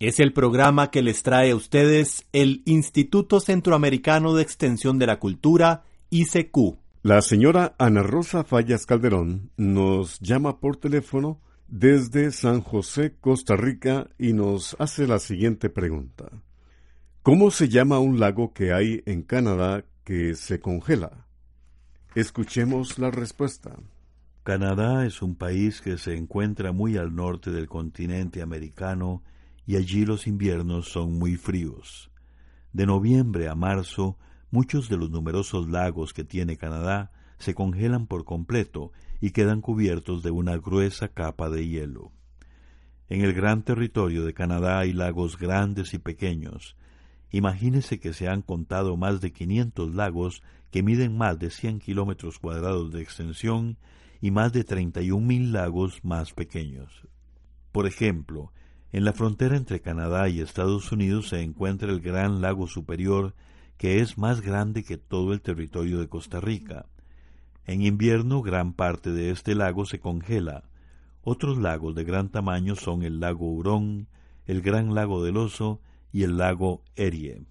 Es el programa que les trae a ustedes el Instituto Centroamericano de Extensión de la Cultura, ICQ. La señora Ana Rosa Fallas Calderón nos llama por teléfono desde San José, Costa Rica, y nos hace la siguiente pregunta. ¿Cómo se llama un lago que hay en Canadá que se congela? Escuchemos la respuesta. Canadá es un país que se encuentra muy al norte del continente americano y allí los inviernos son muy fríos. De noviembre a marzo, muchos de los numerosos lagos que tiene Canadá se congelan por completo y quedan cubiertos de una gruesa capa de hielo. En el gran territorio de Canadá hay lagos grandes y pequeños. Imagínese que se han contado más de 500 lagos que miden más de 100 kilómetros cuadrados de extensión y más de 31.000 lagos más pequeños. Por ejemplo, en la frontera entre Canadá y Estados Unidos se encuentra el Gran Lago Superior, que es más grande que todo el territorio de Costa Rica. En invierno gran parte de este lago se congela. Otros lagos de gran tamaño son el lago Hurón, el Gran Lago del Oso y el lago Erie.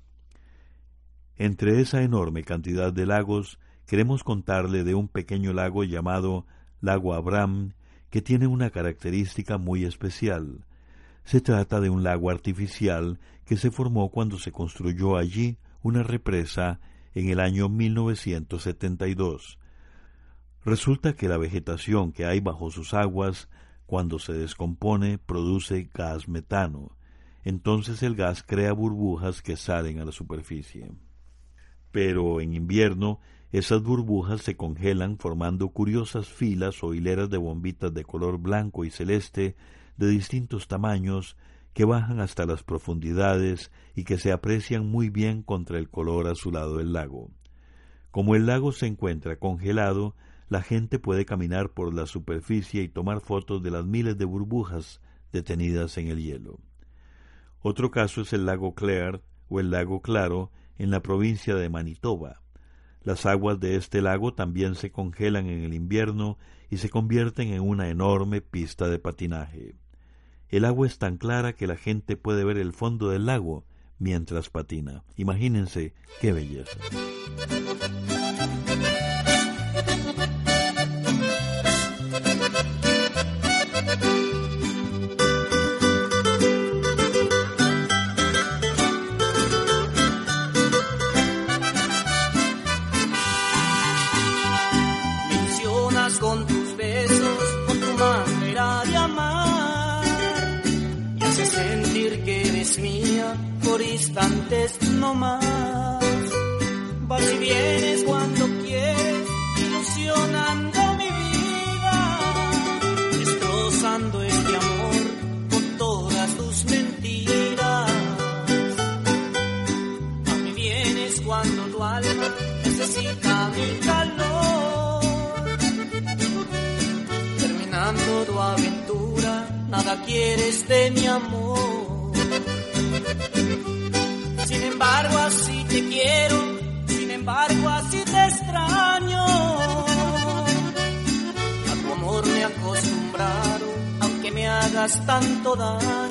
Entre esa enorme cantidad de lagos, queremos contarle de un pequeño lago llamado Lago Abraham, que tiene una característica muy especial. Se trata de un lago artificial que se formó cuando se construyó allí una represa en el año 1972. Resulta que la vegetación que hay bajo sus aguas, cuando se descompone, produce gas metano. Entonces el gas crea burbujas que salen a la superficie. Pero en invierno esas burbujas se congelan formando curiosas filas o hileras de bombitas de color blanco y celeste de distintos tamaños que bajan hasta las profundidades y que se aprecian muy bien contra el color azulado del lago. Como el lago se encuentra congelado, la gente puede caminar por la superficie y tomar fotos de las miles de burbujas detenidas en el hielo. Otro caso es el lago Clare o el lago Claro en la provincia de Manitoba. Las aguas de este lago también se congelan en el invierno y se convierten en una enorme pista de patinaje. El agua es tan clara que la gente puede ver el fondo del lago mientras patina. Imagínense qué belleza. Instantes no más. Vas y vienes cuando quieres, ilusionando mi vida, destrozando este amor con todas tus mentiras. A mí vienes cuando tu alma necesita mi calor. Terminando tu aventura, nada quieres de mi amor. Hagas tanto daño.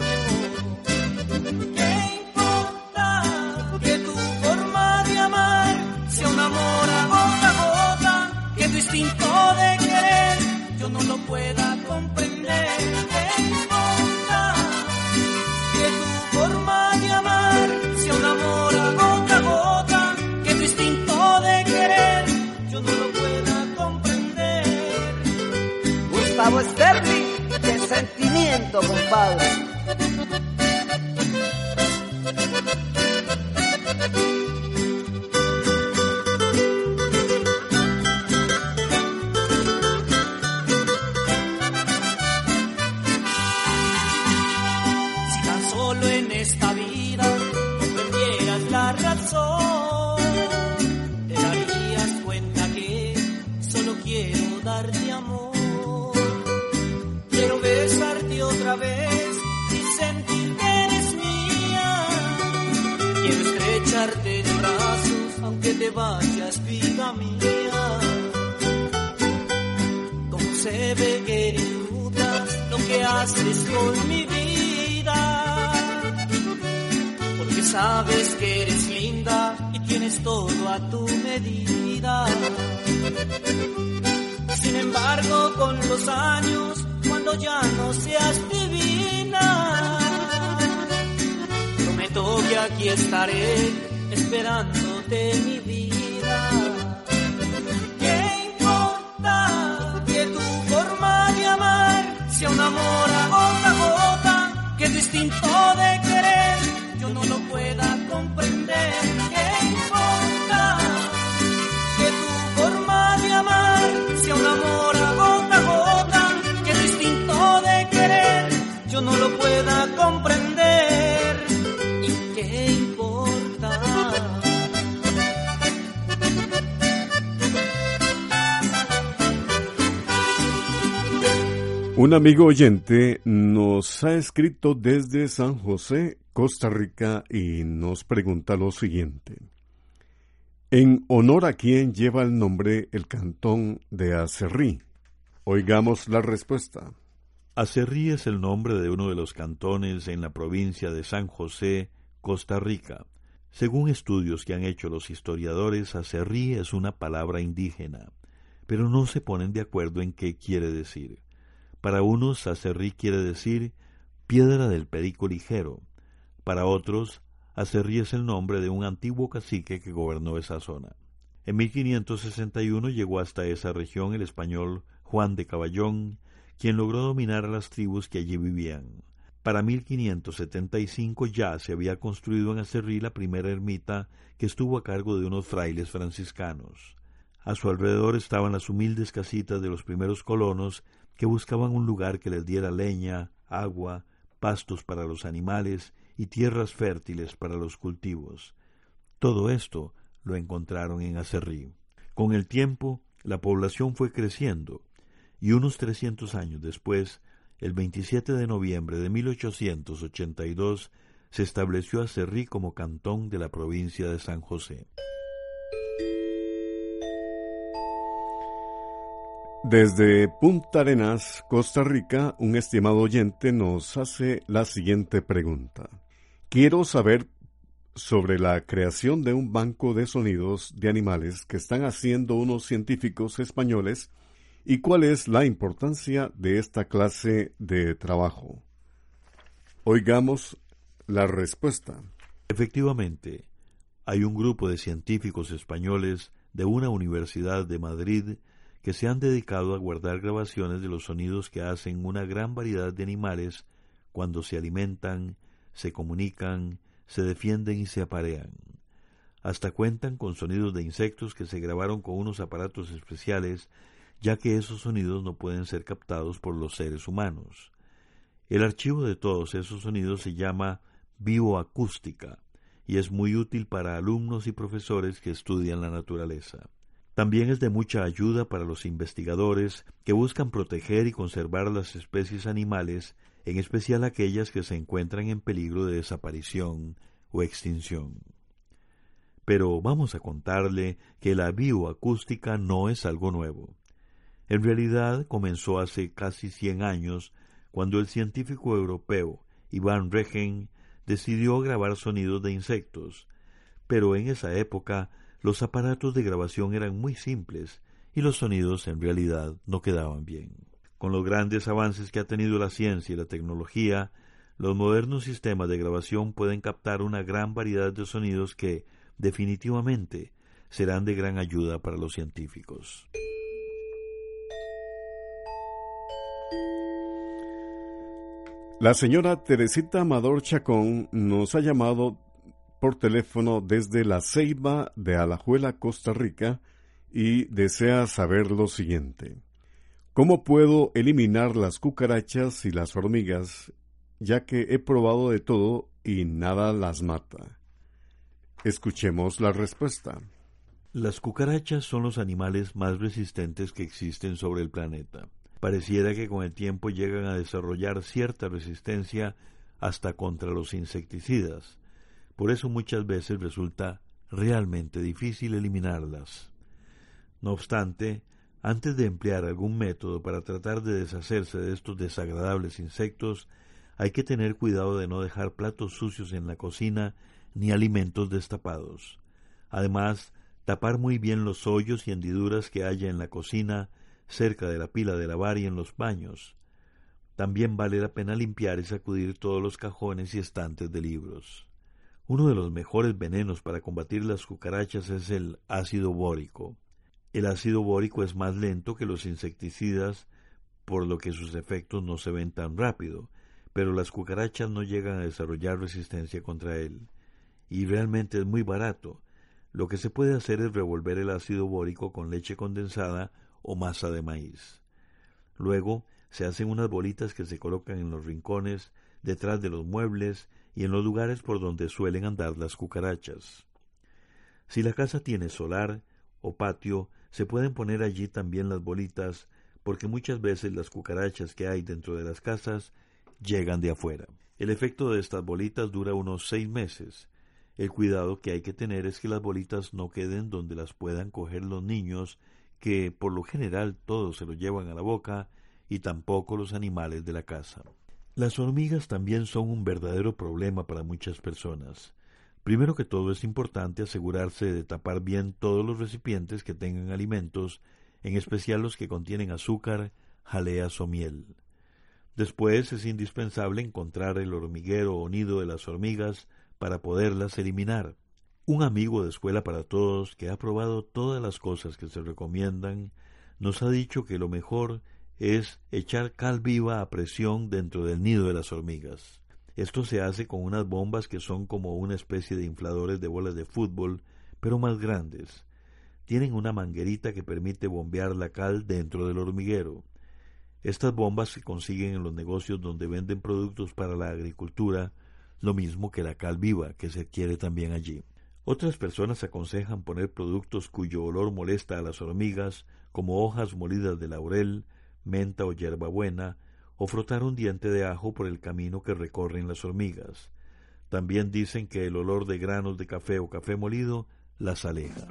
compadre. Si tan solo en esta vida comprendieras la razón, te darías cuenta que solo quiero darte amor. vez y sentir que eres mía. Quiero estrecharte de brazos, aunque te vayas, vida mía. Como se ve que disfrutas lo que haces con mi vida. Porque sabes que eres linda y tienes todo a tu medida. Sin embargo, con los años, cuando ya no seas que aquí estaré esperándote mi vida. ¿Qué importa que tu forma de amar sea un amor a gota a gota, que distinto de querer yo no lo pueda comprender? Un amigo oyente nos ha escrito desde San José, Costa Rica, y nos pregunta lo siguiente. ¿En honor a quién lleva el nombre el cantón de Acerrí? Oigamos la respuesta. Acerrí es el nombre de uno de los cantones en la provincia de San José, Costa Rica. Según estudios que han hecho los historiadores, Acerrí es una palabra indígena, pero no se ponen de acuerdo en qué quiere decir. Para unos, Acerrí quiere decir piedra del perico ligero. Para otros, Acerrí es el nombre de un antiguo cacique que gobernó esa zona. En 1561 llegó hasta esa región el español Juan de Caballón, quien logró dominar a las tribus que allí vivían. Para 1575 ya se había construido en Acerrí la primera ermita que estuvo a cargo de unos frailes franciscanos. A su alrededor estaban las humildes casitas de los primeros colonos que buscaban un lugar que les diera leña, agua, pastos para los animales y tierras fértiles para los cultivos. Todo esto lo encontraron en Acerrí. Con el tiempo, la población fue creciendo, y unos trescientos años después, el 27 de noviembre de 1882, se estableció Acerrí como cantón de la provincia de San José. Desde Punta Arenas, Costa Rica, un estimado oyente nos hace la siguiente pregunta. Quiero saber sobre la creación de un banco de sonidos de animales que están haciendo unos científicos españoles y cuál es la importancia de esta clase de trabajo. Oigamos la respuesta. Efectivamente, hay un grupo de científicos españoles de una universidad de Madrid que se han dedicado a guardar grabaciones de los sonidos que hacen una gran variedad de animales cuando se alimentan, se comunican, se defienden y se aparean. Hasta cuentan con sonidos de insectos que se grabaron con unos aparatos especiales, ya que esos sonidos no pueden ser captados por los seres humanos. El archivo de todos esos sonidos se llama bioacústica y es muy útil para alumnos y profesores que estudian la naturaleza. También es de mucha ayuda para los investigadores que buscan proteger y conservar las especies animales, en especial aquellas que se encuentran en peligro de desaparición o extinción. Pero vamos a contarle que la bioacústica no es algo nuevo. En realidad comenzó hace casi cien años cuando el científico europeo Ivan Regen decidió grabar sonidos de insectos, pero en esa época los aparatos de grabación eran muy simples y los sonidos en realidad no quedaban bien. Con los grandes avances que ha tenido la ciencia y la tecnología, los modernos sistemas de grabación pueden captar una gran variedad de sonidos que, definitivamente, serán de gran ayuda para los científicos. La señora Teresita Amador Chacón nos ha llamado por teléfono desde la Ceiba de Alajuela, Costa Rica, y desea saber lo siguiente. ¿Cómo puedo eliminar las cucarachas y las hormigas, ya que he probado de todo y nada las mata? Escuchemos la respuesta. Las cucarachas son los animales más resistentes que existen sobre el planeta. Pareciera que con el tiempo llegan a desarrollar cierta resistencia hasta contra los insecticidas. Por eso muchas veces resulta realmente difícil eliminarlas. No obstante, antes de emplear algún método para tratar de deshacerse de estos desagradables insectos, hay que tener cuidado de no dejar platos sucios en la cocina ni alimentos destapados. Además, tapar muy bien los hoyos y hendiduras que haya en la cocina, cerca de la pila de lavar y en los baños. También vale la pena limpiar y sacudir todos los cajones y estantes de libros. Uno de los mejores venenos para combatir las cucarachas es el ácido bórico. El ácido bórico es más lento que los insecticidas, por lo que sus efectos no se ven tan rápido, pero las cucarachas no llegan a desarrollar resistencia contra él. Y realmente es muy barato. Lo que se puede hacer es revolver el ácido bórico con leche condensada o masa de maíz. Luego se hacen unas bolitas que se colocan en los rincones, detrás de los muebles y en los lugares por donde suelen andar las cucarachas. Si la casa tiene solar o patio, se pueden poner allí también las bolitas, porque muchas veces las cucarachas que hay dentro de las casas llegan de afuera. El efecto de estas bolitas dura unos seis meses. El cuidado que hay que tener es que las bolitas no queden donde las puedan coger los niños, que por lo general todos se lo llevan a la boca, y tampoco los animales de la casa. Las hormigas también son un verdadero problema para muchas personas. Primero que todo es importante asegurarse de tapar bien todos los recipientes que tengan alimentos, en especial los que contienen azúcar, jaleas o miel. Después es indispensable encontrar el hormiguero o nido de las hormigas para poderlas eliminar. Un amigo de Escuela para Todos, que ha probado todas las cosas que se recomiendan, nos ha dicho que lo mejor es echar cal viva a presión dentro del nido de las hormigas. Esto se hace con unas bombas que son como una especie de infladores de bolas de fútbol, pero más grandes. Tienen una manguerita que permite bombear la cal dentro del hormiguero. Estas bombas se consiguen en los negocios donde venden productos para la agricultura, lo mismo que la cal viva, que se adquiere también allí. Otras personas aconsejan poner productos cuyo olor molesta a las hormigas, como hojas molidas de laurel, menta o hierbabuena, o frotar un diente de ajo por el camino que recorren las hormigas. También dicen que el olor de granos de café o café molido las aleja.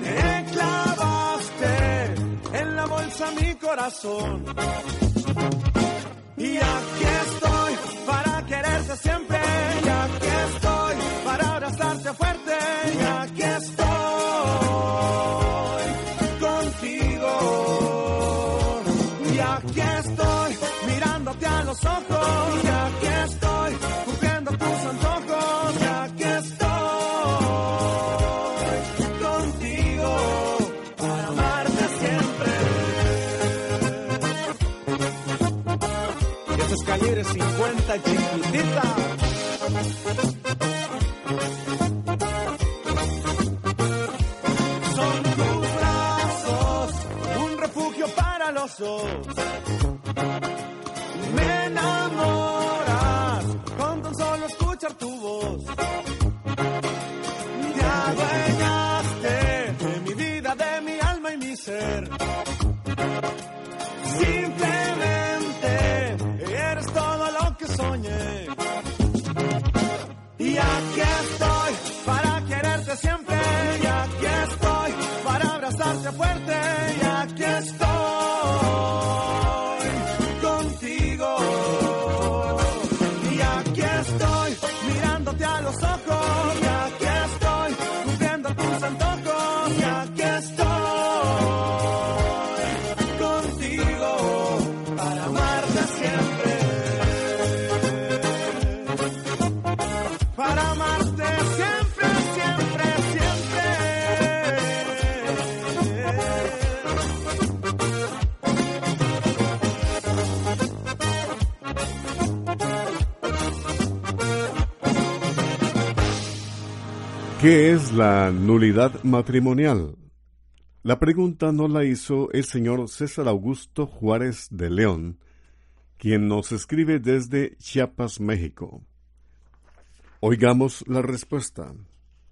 Me clavaste en la bolsa mi corazón. Y aquí estoy para quererte siempre. Y aquí estoy para abrazarte fuerte. Y aquí Me enamoras con tan solo escuchar tu voz. ¿Qué es la nulidad matrimonial? La pregunta no la hizo el señor César Augusto Juárez de León, quien nos escribe desde Chiapas, México. Oigamos la respuesta.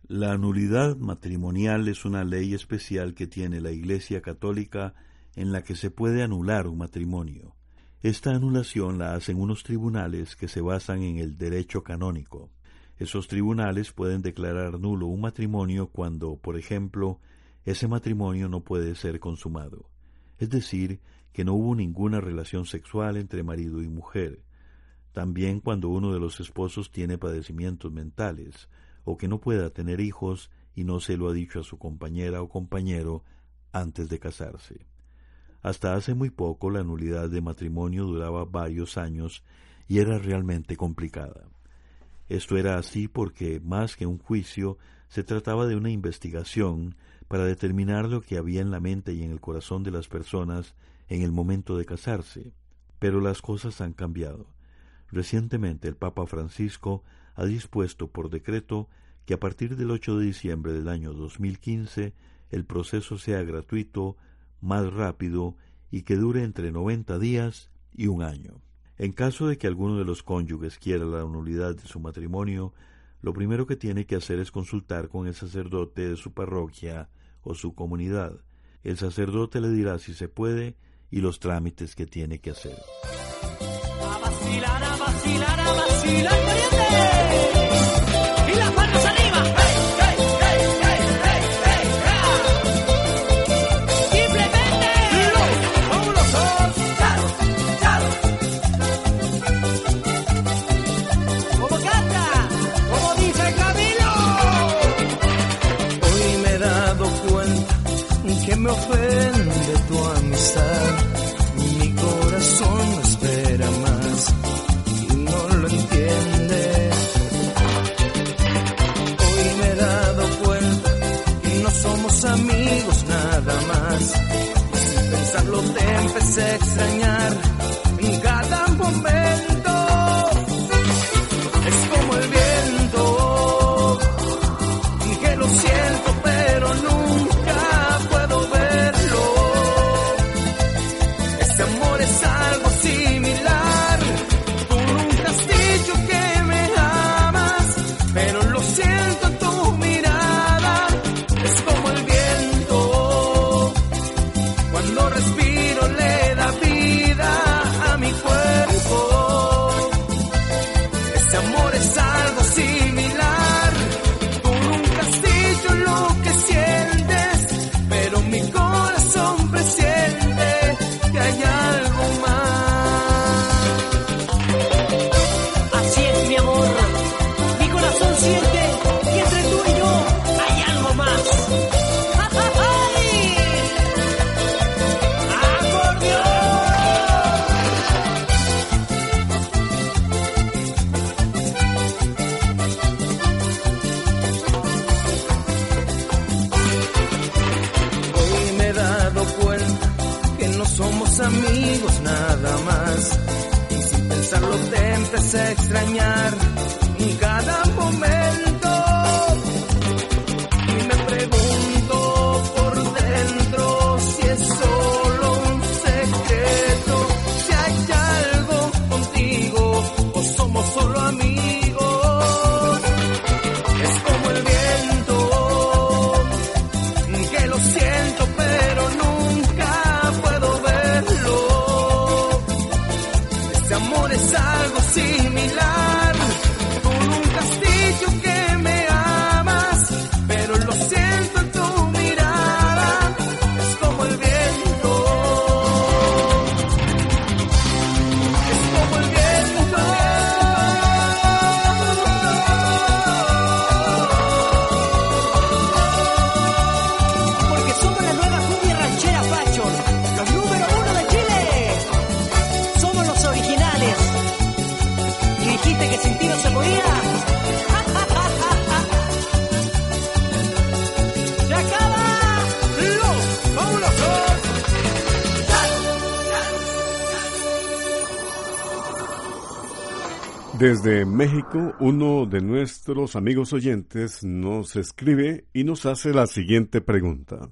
La nulidad matrimonial es una ley especial que tiene la Iglesia Católica en la que se puede anular un matrimonio. Esta anulación la hacen unos tribunales que se basan en el derecho canónico. Esos tribunales pueden declarar nulo un matrimonio cuando, por ejemplo, ese matrimonio no puede ser consumado, es decir, que no hubo ninguna relación sexual entre marido y mujer, también cuando uno de los esposos tiene padecimientos mentales, o que no pueda tener hijos y no se lo ha dicho a su compañera o compañero antes de casarse. Hasta hace muy poco la nulidad de matrimonio duraba varios años y era realmente complicada. Esto era así porque, más que un juicio, se trataba de una investigación para determinar lo que había en la mente y en el corazón de las personas en el momento de casarse. Pero las cosas han cambiado. Recientemente el Papa Francisco ha dispuesto por decreto que a partir del 8 de diciembre del año 2015 el proceso sea gratuito, más rápido y que dure entre 90 días y un año. En caso de que alguno de los cónyuges quiera la nulidad de su matrimonio, lo primero que tiene que hacer es consultar con el sacerdote de su parroquia o su comunidad. El sacerdote le dirá si se puede y los trámites que tiene que hacer. Nada más. Sin pensarlo te empecé a extrañar Desde México, uno de nuestros amigos oyentes nos escribe y nos hace la siguiente pregunta.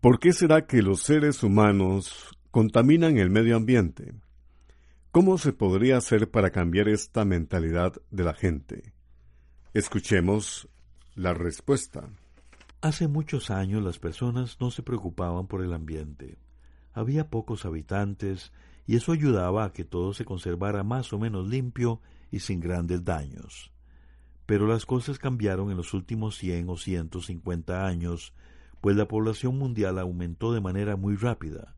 ¿Por qué será que los seres humanos contaminan el medio ambiente? ¿Cómo se podría hacer para cambiar esta mentalidad de la gente? Escuchemos la respuesta. Hace muchos años las personas no se preocupaban por el ambiente. Había pocos habitantes y eso ayudaba a que todo se conservara más o menos limpio y sin grandes daños. Pero las cosas cambiaron en los últimos cien o ciento cincuenta años, pues la población mundial aumentó de manera muy rápida.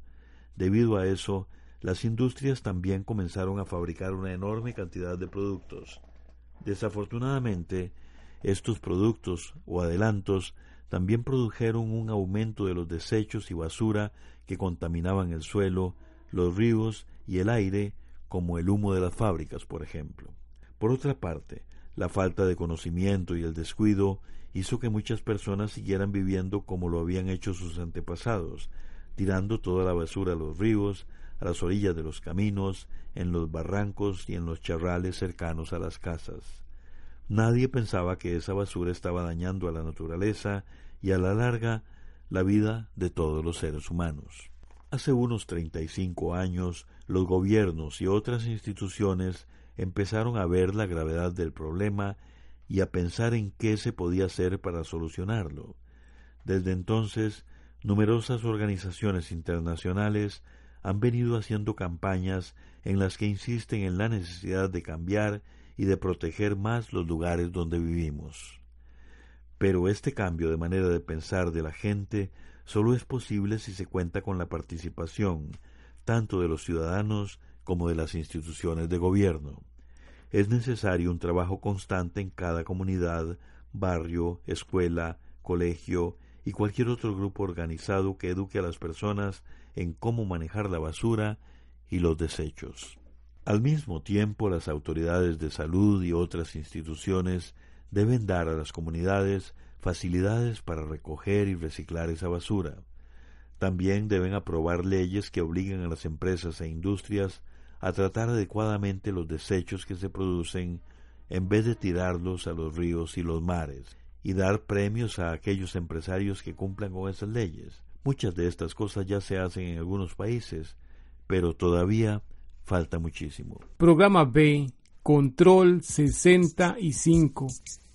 Debido a eso, las industrias también comenzaron a fabricar una enorme cantidad de productos. Desafortunadamente, estos productos o adelantos también produjeron un aumento de los desechos y basura que contaminaban el suelo, los ríos y el aire, como el humo de las fábricas, por ejemplo. Por otra parte, la falta de conocimiento y el descuido hizo que muchas personas siguieran viviendo como lo habían hecho sus antepasados, tirando toda la basura a los ríos, a las orillas de los caminos, en los barrancos y en los charrales cercanos a las casas. Nadie pensaba que esa basura estaba dañando a la naturaleza y a la larga la vida de todos los seres humanos. Hace unos treinta y cinco años, los gobiernos y otras instituciones empezaron a ver la gravedad del problema y a pensar en qué se podía hacer para solucionarlo. Desde entonces, numerosas organizaciones internacionales han venido haciendo campañas en las que insisten en la necesidad de cambiar y de proteger más los lugares donde vivimos. Pero este cambio de manera de pensar de la gente solo es posible si se cuenta con la participación tanto de los ciudadanos como de las instituciones de gobierno. Es necesario un trabajo constante en cada comunidad, barrio, escuela, colegio y cualquier otro grupo organizado que eduque a las personas en cómo manejar la basura y los desechos. Al mismo tiempo, las autoridades de salud y otras instituciones deben dar a las comunidades facilidades para recoger y reciclar esa basura. También deben aprobar leyes que obliguen a las empresas e industrias a tratar adecuadamente los desechos que se producen en vez de tirarlos a los ríos y los mares, y dar premios a aquellos empresarios que cumplan con esas leyes. Muchas de estas cosas ya se hacen en algunos países, pero todavía falta muchísimo. Programa B, Control 65.